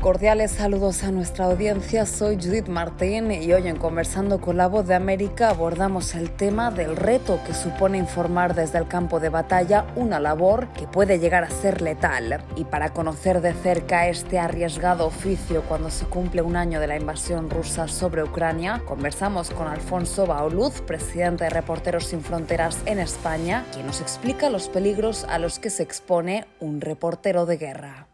Cordiales saludos a nuestra audiencia, soy Judith Martín y hoy en Conversando con la Voz de América abordamos el tema del reto que supone informar desde el campo de batalla una labor que puede llegar a ser letal. Y para conocer de cerca este arriesgado oficio cuando se cumple un año de la invasión rusa sobre Ucrania, conversamos con Alfonso Baoluz, presidente de Reporteros Sin Fronteras en España, quien nos explica los peligros a los que se expone un reportero de guerra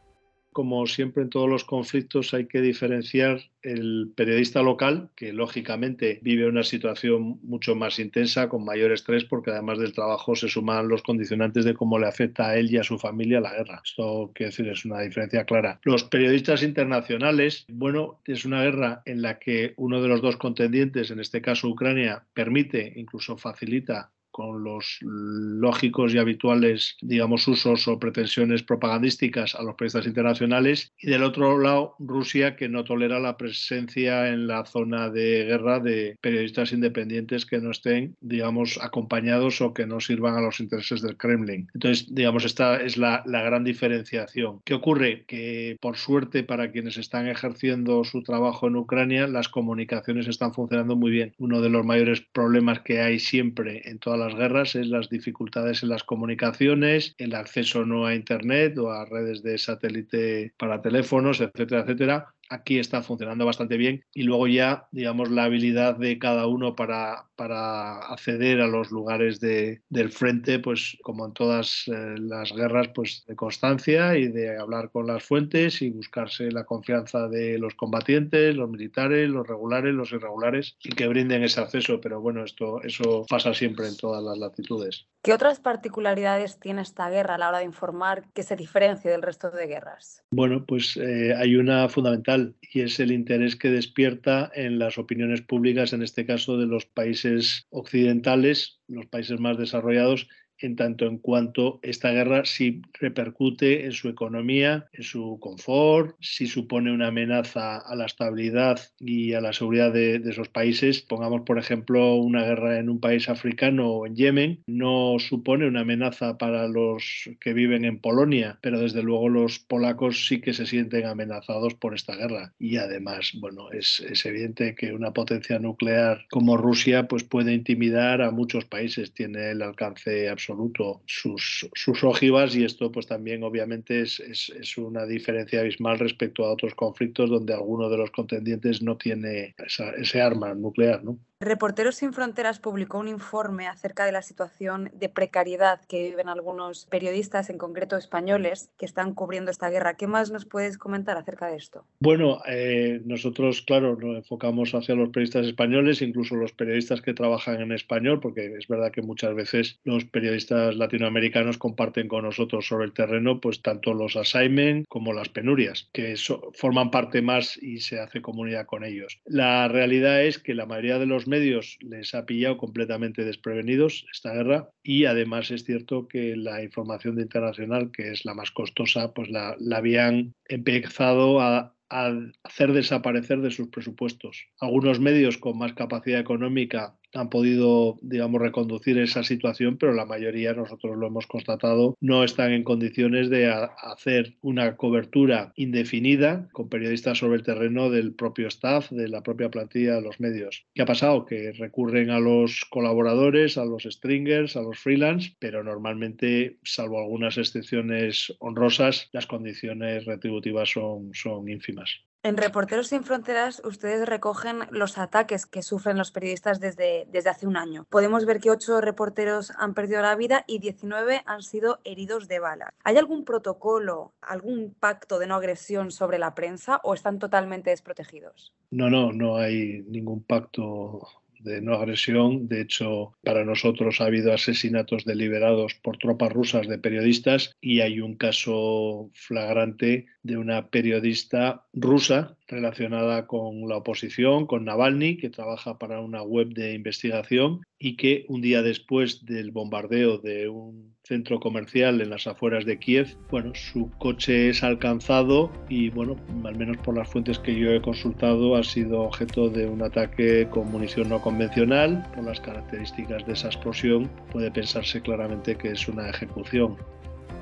como siempre en todos los conflictos, hay que diferenciar el periodista local, que lógicamente vive una situación mucho más intensa, con mayor estrés, porque además del trabajo se suman los condicionantes de cómo le afecta a él y a su familia la guerra. Esto, quiero decir, es una diferencia clara. Los periodistas internacionales, bueno, es una guerra en la que uno de los dos contendientes, en este caso Ucrania, permite, incluso facilita con los lógicos y habituales, digamos, usos o pretensiones propagandísticas a los periodistas internacionales. Y del otro lado, Rusia, que no tolera la presencia en la zona de guerra de periodistas independientes que no estén, digamos, acompañados o que no sirvan a los intereses del Kremlin. Entonces, digamos, esta es la, la gran diferenciación. ¿Qué ocurre? Que, por suerte, para quienes están ejerciendo su trabajo en Ucrania, las comunicaciones están funcionando muy bien. Uno de los mayores problemas que hay siempre en todas las las guerras es las dificultades en las comunicaciones, el acceso no a Internet o a redes de satélite para teléfonos, etcétera, etcétera aquí está funcionando bastante bien y luego ya, digamos, la habilidad de cada uno para, para acceder a los lugares de, del frente, pues como en todas eh, las guerras, pues de constancia y de hablar con las fuentes y buscarse la confianza de los combatientes, los militares, los regulares, los irregulares y que brinden ese acceso, pero bueno, esto eso pasa siempre en todas las latitudes. ¿Qué otras particularidades tiene esta guerra a la hora de informar que se diferencie del resto de guerras? Bueno, pues eh, hay una fundamental y es el interés que despierta en las opiniones públicas, en este caso de los países occidentales, los países más desarrollados, en tanto en cuanto esta guerra sí repercute en su economía, en su confort, si supone una amenaza a la estabilidad y a la seguridad de, esos países. Pongamos, por ejemplo, una guerra en un país africano o en Yemen, no supone una amenaza para los que viven en Polonia, pero desde luego los polacos sí que se sienten amenazados por esta guerra. Y además, bueno, es, es evidente que una potencia nuclear como Rusia pues puede intimidar a muchos países, tiene el alcance absoluto absoluto sus, sus ojivas y esto pues también obviamente es, es, una diferencia abismal respecto a otros conflictos donde alguno de los contendientes no tiene esa, ese arma nuclear. ¿no? Reporteros Sin Fronteras publicó un informe acerca de la situación de precariedad que viven algunos periodistas, en concreto españoles, que están cubriendo esta guerra. ¿Qué más nos puedes comentar acerca de esto? Bueno, eh, nosotros, claro, nos enfocamos hacia los periodistas españoles, incluso los periodistas que trabajan en español, porque es verdad que muchas veces los periodistas latinoamericanos comparten con nosotros sobre el terreno, pues tanto los assignments como las penurias, que forman parte más y se hace comunidad con ellos. La realidad es que la mayoría de medios les ha pillado completamente desprevenidos esta guerra y además es cierto que la información de internacional, que es la más costosa, pues la, la habían empezado a hacer desaparecer de sus presupuestos. Algunos medios con más capacidad económica han podido, digamos, reconducir esa situación, pero la mayoría, nosotros lo hemos constatado, no están en condiciones de hacer una cobertura indefinida con periodistas sobre el terreno del propio staff, de la propia plantilla de los medios. ¿Qué ha pasado? Que recurren a los colaboradores, a los stringers, a los freelance, pero normalmente, salvo algunas excepciones honrosas, las condiciones retributivas son, son ínfimas. En Reporteros Sin Fronteras, ustedes recogen los ataques que sufren los periodistas desde, desde hace un año. Podemos ver que ocho reporteros han perdido la vida y 19 han sido heridos de bala. ¿Hay algún protocolo, algún pacto de no agresión sobre la prensa o están totalmente desprotegidos? No, no, no hay ningún pacto de no agresión. De hecho, para nosotros ha habido asesinatos deliberados por tropas rusas de periodistas y hay un caso flagrante de una periodista rusa relacionada con la oposición, con Navalny, que trabaja para una web de investigación y que un día después del bombardeo de un centro comercial en las afueras de Kiev, bueno, su coche es alcanzado y bueno, al menos por las fuentes que yo he consultado, ha sido objeto de un ataque con munición no convencional. Por las características de esa explosión puede pensarse claramente que es una ejecución.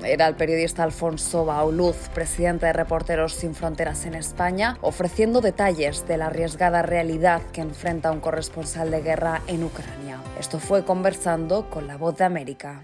Era el periodista Alfonso Bauluz, presidente de Reporteros Sin Fronteras en España, ofreciendo detalles de la arriesgada realidad que enfrenta un corresponsal de guerra en Ucrania. Esto fue conversando con la voz de América.